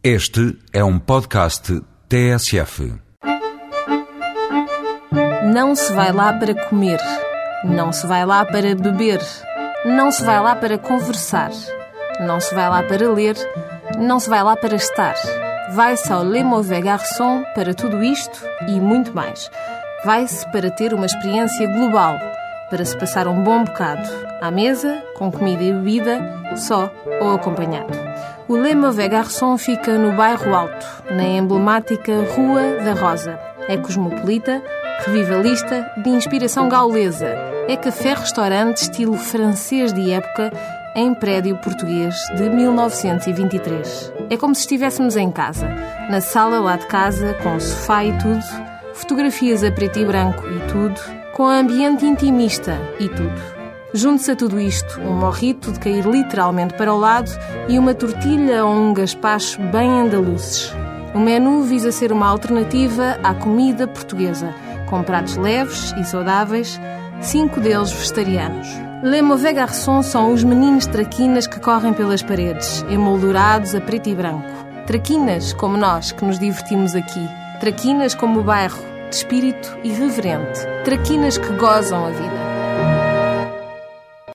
Este é um podcast TSF. Não se vai lá para comer, não se vai lá para beber, não se vai lá para conversar, não se vai lá para ler, não se vai lá para estar. Vai-se ao Le Mauvais Garçon para tudo isto e muito mais. Vai-se para ter uma experiência global, para se passar um bom bocado, à mesa, com comida e bebida, só ou acompanhado. O Le Mauvais Garçon fica no bairro Alto, na emblemática Rua da Rosa. É cosmopolita, revivalista, de inspiração gaulesa. É café-restaurante estilo francês de época em prédio português de 1923. É como se estivéssemos em casa, na sala lá de casa, com sofá e tudo, fotografias a preto e branco e tudo, com ambiente intimista e tudo. Junte-se a tudo isto um morrito de cair literalmente para o lado e uma tortilha ou um gaspacho bem andaluzes. O menu visa ser uma alternativa à comida portuguesa, com pratos leves e saudáveis, cinco deles vegetarianos. Le Mauvais Garçon são os meninos traquinas que correm pelas paredes, emoldurados a preto e branco. Traquinas como nós, que nos divertimos aqui. Traquinas como o bairro, de espírito irreverente. Traquinas que gozam a vida.